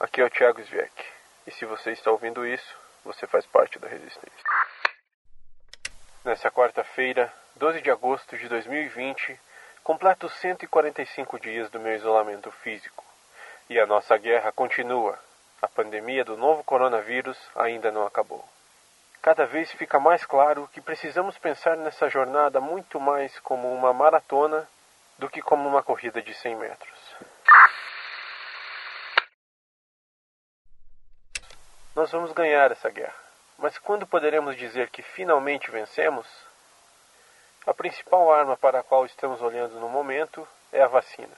aqui é o Thiago Zviek. E se você está ouvindo isso, você faz parte da resistência. Nessa quarta-feira, 12 de agosto de 2020, completo 145 dias do meu isolamento físico. E a nossa guerra continua. A pandemia do novo coronavírus ainda não acabou. Cada vez fica mais claro que precisamos pensar nessa jornada muito mais como uma maratona do que como uma corrida de 100 metros. Nós vamos ganhar essa guerra, mas quando poderemos dizer que finalmente vencemos? A principal arma para a qual estamos olhando no momento é a vacina.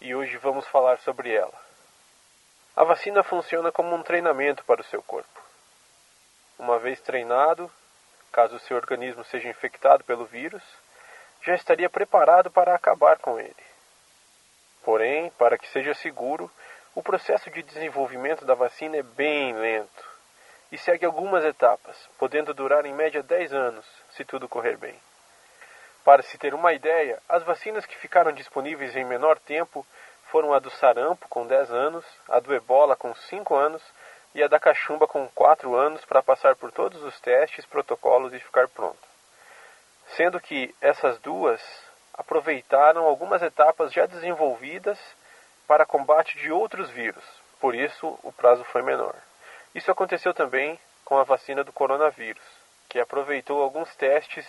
E hoje vamos falar sobre ela. A vacina funciona como um treinamento para o seu corpo. Uma vez treinado, caso o seu organismo seja infectado pelo vírus, já estaria preparado para acabar com ele. Porém, para que seja seguro, o processo de desenvolvimento da vacina é bem lento e segue algumas etapas, podendo durar em média 10 anos, se tudo correr bem. Para se ter uma ideia, as vacinas que ficaram disponíveis em menor tempo foram a do sarampo, com 10 anos, a do ebola, com 5 anos, e a da cachumba, com 4 anos, para passar por todos os testes, protocolos e ficar pronta. Sendo que essas duas aproveitaram algumas etapas já desenvolvidas para combate de outros vírus, por isso o prazo foi menor. Isso aconteceu também com a vacina do coronavírus, que aproveitou alguns testes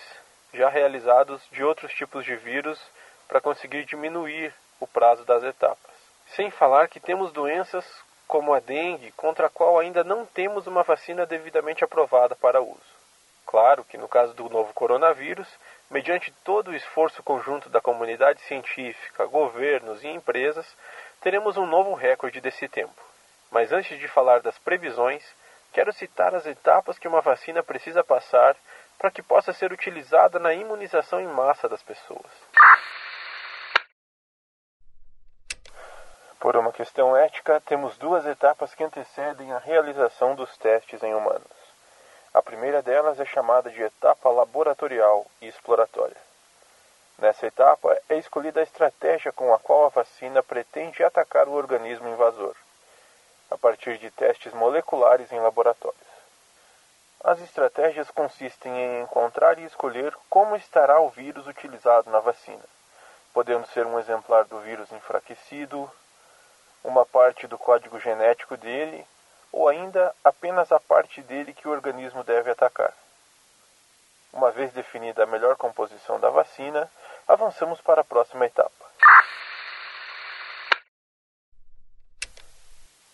já realizados de outros tipos de vírus para conseguir diminuir o prazo das etapas. Sem falar que temos doenças como a dengue, contra a qual ainda não temos uma vacina devidamente aprovada para uso. Claro que no caso do novo coronavírus, mediante todo o esforço conjunto da comunidade científica, governos e empresas, teremos um novo recorde desse tempo. Mas antes de falar das previsões, quero citar as etapas que uma vacina precisa passar para que possa ser utilizada na imunização em massa das pessoas. Por uma questão ética, temos duas etapas que antecedem a realização dos testes em humanos. A primeira delas é chamada de etapa laboratorial e exploratória. Nessa etapa é escolhida a estratégia com a qual a vacina pretende atacar o organismo invasor, a partir de testes moleculares em laboratórios. As estratégias consistem em encontrar e escolher como estará o vírus utilizado na vacina, podendo ser um exemplar do vírus enfraquecido, uma parte do código genético dele ou ainda apenas a parte dele que o organismo deve atacar. Uma vez definida a melhor composição da vacina, avançamos para a próxima etapa.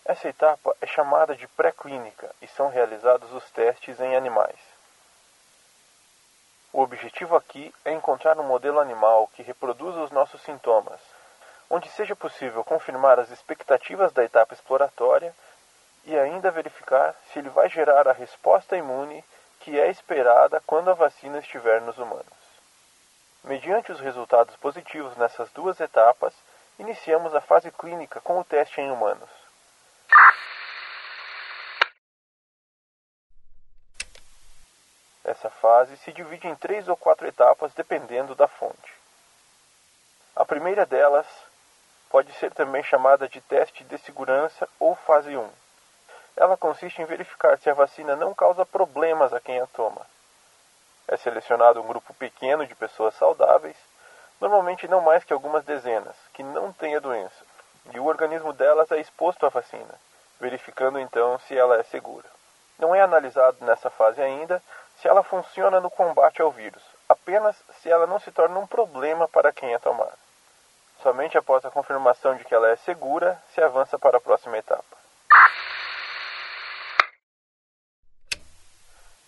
Essa etapa é chamada de pré-clínica e são realizados os testes em animais. O objetivo aqui é encontrar um modelo animal que reproduza os nossos sintomas, onde seja possível confirmar as expectativas da etapa exploratória e ainda verificar se ele vai gerar a resposta imune que é esperada quando a vacina estiver nos humanos. Mediante os resultados positivos nessas duas etapas, iniciamos a fase clínica com o teste em humanos. Essa fase se divide em três ou quatro etapas dependendo da fonte. A primeira delas Pode ser também chamada de teste de segurança ou fase 1. Ela consiste em verificar se a vacina não causa problemas a quem a toma. É selecionado um grupo pequeno de pessoas saudáveis, normalmente não mais que algumas dezenas, que não têm a doença, e o organismo delas é exposto à vacina, verificando então se ela é segura. Não é analisado nessa fase ainda se ela funciona no combate ao vírus, apenas se ela não se torna um problema para quem a tomar. Somente após a confirmação de que ela é segura se avança para a próxima etapa.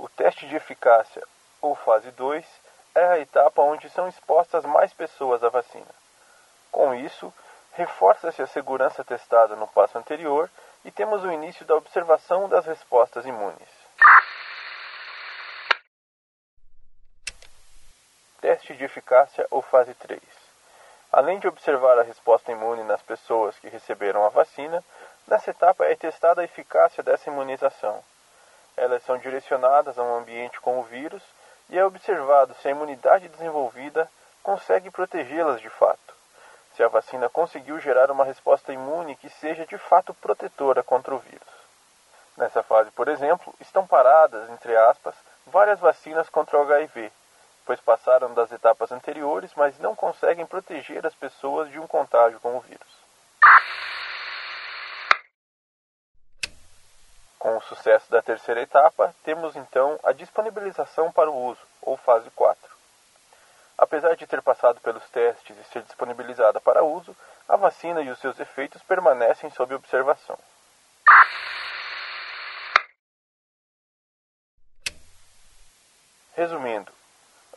O teste de eficácia, ou fase 2, é a etapa onde são expostas mais pessoas à vacina. Com isso, reforça-se a segurança testada no passo anterior e temos o início da observação das respostas imunes. Teste de eficácia ou fase 3. Além de observar a resposta imune nas pessoas que receberam a vacina, nessa etapa é testada a eficácia dessa imunização. Elas são direcionadas a um ambiente com o vírus e é observado se a imunidade desenvolvida consegue protegê-las de fato. se a vacina conseguiu gerar uma resposta imune que seja de fato protetora contra o vírus. Nessa fase, por exemplo, estão paradas, entre aspas, várias vacinas contra o HIV, pois passaram das etapas anteriores, mas não conseguem proteger as pessoas de um contágio com o vírus. Com o sucesso da terceira etapa, temos então a disponibilização para o uso, ou fase 4. Apesar de ter passado pelos testes e ser disponibilizada para uso, a vacina e os seus efeitos permanecem sob observação. Resumindo,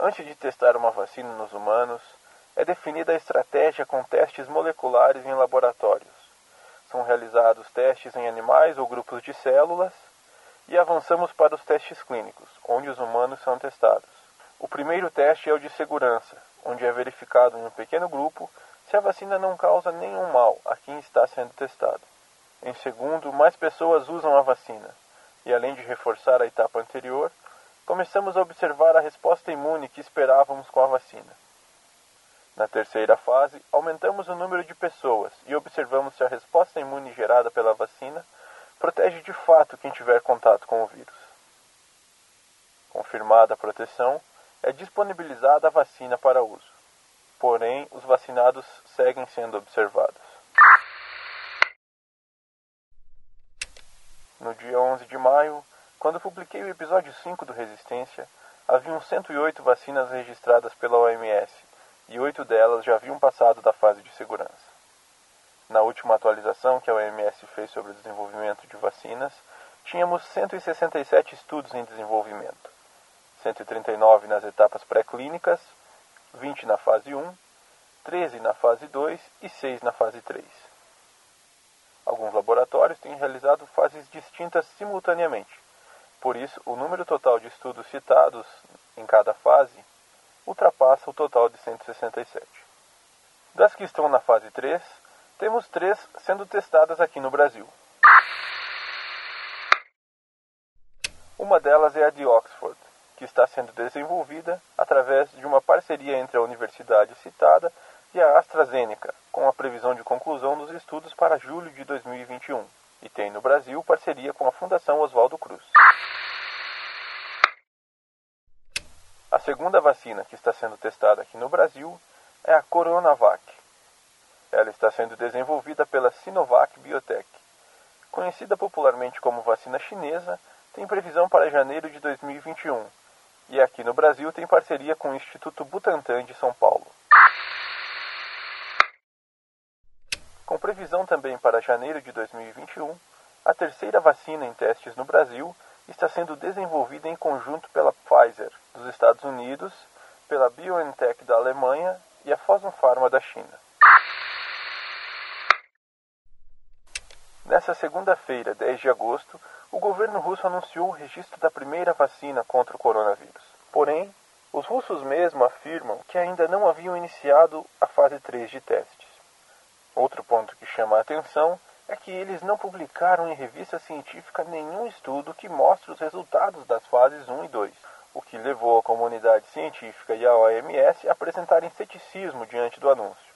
antes de testar uma vacina nos humanos, é definida a estratégia com testes moleculares em laboratórios. São realizados testes em animais ou grupos de células e avançamos para os testes clínicos, onde os humanos são testados. O primeiro teste é o de segurança, onde é verificado em um pequeno grupo se a vacina não causa nenhum mal a quem está sendo testado. Em segundo, mais pessoas usam a vacina, e além de reforçar a etapa anterior, começamos a observar a resposta imune que esperávamos com a vacina. Na terceira fase, aumentamos o número de pessoas e observamos se a resposta imune gerada pela vacina protege de fato quem tiver contato com o vírus. Confirmada a proteção, é disponibilizada a vacina para uso. Porém, os vacinados seguem sendo observados. No dia 11 de maio, quando publiquei o episódio 5 do Resistência, haviam 108 vacinas registradas pela OMS e oito delas já haviam passado da fase de segurança. Na última atualização que a OMS fez sobre o desenvolvimento de vacinas, tínhamos 167 estudos em desenvolvimento. 139 nas etapas pré-clínicas, 20 na fase 1, 13 na fase 2 e 6 na fase 3. Alguns laboratórios têm realizado fases distintas simultaneamente. Por isso, o número total de estudos citados em cada fase ultrapassa o total de 167. Das que estão na fase 3, temos três sendo testadas aqui no Brasil. Uma delas é a de Oxford, que está sendo desenvolvida através de uma parceria entre a universidade citada e a AstraZeneca, com a previsão de conclusão dos estudos para julho de 2021, e tem no Brasil parceria com a Fundação Oswaldo Cruz. A segunda vacina que está sendo testada aqui no Brasil é a Coronavac. Ela está sendo desenvolvida pela Sinovac Biotech. Conhecida popularmente como vacina chinesa, tem previsão para janeiro de 2021 e aqui no Brasil tem parceria com o Instituto Butantan de São Paulo. Com previsão também para janeiro de 2021, a terceira vacina em testes no Brasil está sendo desenvolvida em conjunto pela Pfizer dos Estados Unidos, pela BioNTech da Alemanha e a Fosun Pharma da China. Nessa segunda-feira, 10 de agosto, o governo russo anunciou o registro da primeira vacina contra o coronavírus. Porém, os russos mesmo afirmam que ainda não haviam iniciado a fase 3 de testes. Outro ponto que chama a atenção é que eles não publicaram em revista científica nenhum estudo que mostre os resultados das fases 1 e 2, o que levou a comunidade científica e a OMS a apresentarem ceticismo diante do anúncio.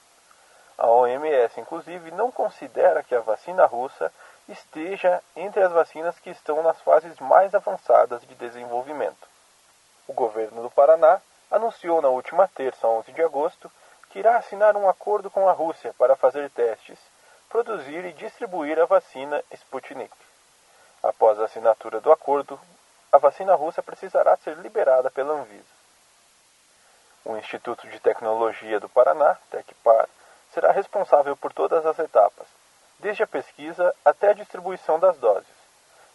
A OMS, inclusive, não considera que a vacina russa esteja entre as vacinas que estão nas fases mais avançadas de desenvolvimento. O governo do Paraná anunciou na última terça, 11 de agosto, que irá assinar um acordo com a Rússia para fazer testes, produzir e distribuir a vacina Sputnik. Após a assinatura do acordo, a vacina russa precisará ser liberada pela Anvisa. O Instituto de Tecnologia do Paraná, TecPar, será responsável por todas as etapas, desde a pesquisa até a distribuição das doses,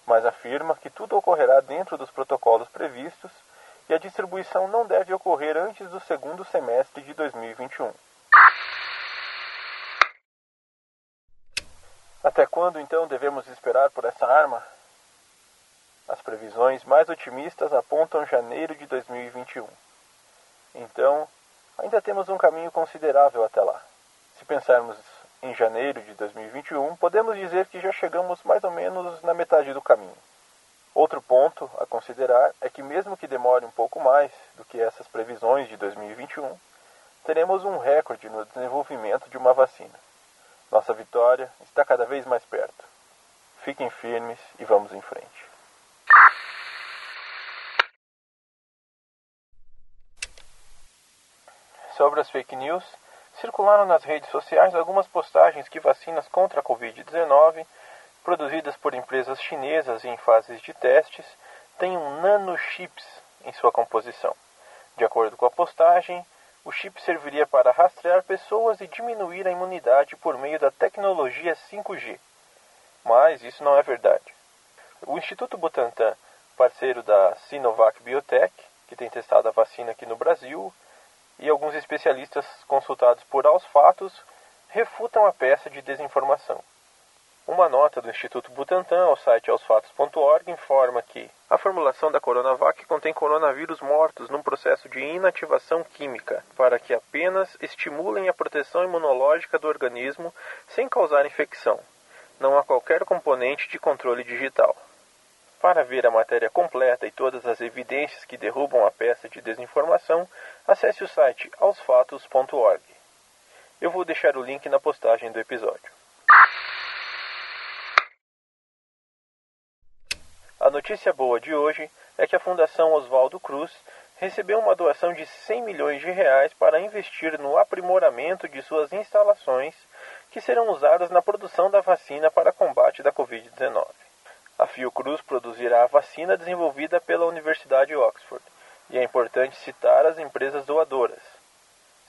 mas afirma que tudo ocorrerá dentro dos protocolos previstos e a distribuição não deve ocorrer antes do segundo semestre de 2021. Até quando então devemos esperar por essa arma? As previsões mais otimistas apontam janeiro de 2021. Então, ainda temos um caminho considerável até lá. Se pensarmos em janeiro de 2021, podemos dizer que já chegamos mais ou menos na metade do caminho. Outro ponto a considerar é que, mesmo que demore um pouco mais do que essas previsões de 2021, teremos um recorde no desenvolvimento de uma vacina. Nossa vitória está cada vez mais perto. Fiquem firmes e vamos em frente. Sobre as fake news, circularam nas redes sociais algumas postagens que vacinas contra a Covid-19, produzidas por empresas chinesas e em fases de testes, têm um nanochips em sua composição. De acordo com a postagem, o chip serviria para rastrear pessoas e diminuir a imunidade por meio da tecnologia 5G. Mas isso não é verdade. O Instituto Butantan, parceiro da Sinovac Biotech, que tem testado a vacina aqui no Brasil, e alguns especialistas consultados por Aos Fatos refutam a peça de desinformação. Uma nota do Instituto Butantan ao site aosfatos.org informa que a formulação da Coronavac contém coronavírus mortos num processo de inativação química, para que apenas estimulem a proteção imunológica do organismo sem causar infecção. Não há qualquer componente de controle digital. Para ver a matéria completa e todas as evidências que derrubam a peça de desinformação, acesse o site aosfatos.org. Eu vou deixar o link na postagem do episódio. A notícia boa de hoje é que a Fundação Oswaldo Cruz recebeu uma doação de 100 milhões de reais para investir no aprimoramento de suas instalações que serão usadas na produção da vacina para combate da Covid-19. A Fiocruz produzirá a vacina desenvolvida pela Universidade de Oxford, e é importante citar as empresas doadoras.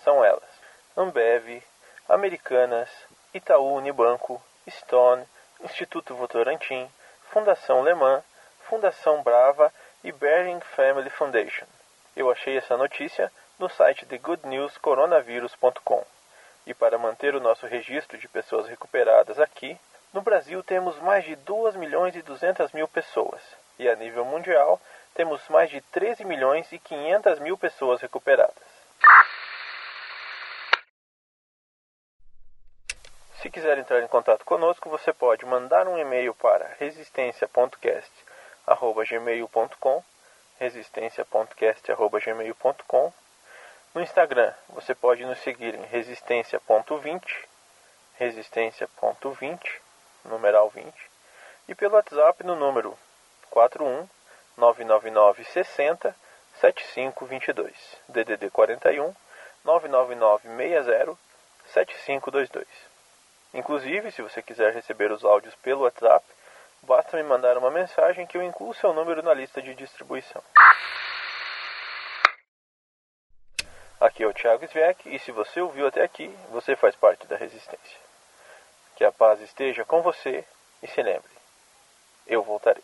São elas: Ambev, Americanas, Itaú Unibanco, Stone, Instituto Votorantim, Fundação Le Mans, Fundação Brava e Bering Family Foundation. Eu achei essa notícia no site thegoodnewscoronavirus.com. E para manter o nosso registro de pessoas recuperadas aqui, no Brasil temos mais de 2 milhões e 200 mil pessoas, e a nível mundial temos mais de 13 milhões e 500 mil pessoas recuperadas. Se quiser entrar em contato conosco, você pode mandar um e-mail para resistência.cast@gmail.com, resistência.cast@gmail.com. No Instagram, você pode nos seguir em resistência.20, resistência.20 numeral 20, e pelo WhatsApp no número 41 999 60 7522, DDD 41 999 60 7522. Inclusive, se você quiser receber os áudios pelo WhatsApp, basta me mandar uma mensagem que eu incluo seu número na lista de distribuição. Aqui é o Thiago Svek e se você ouviu até aqui, você faz parte da resistência. Que a paz esteja com você e se lembre, eu voltarei.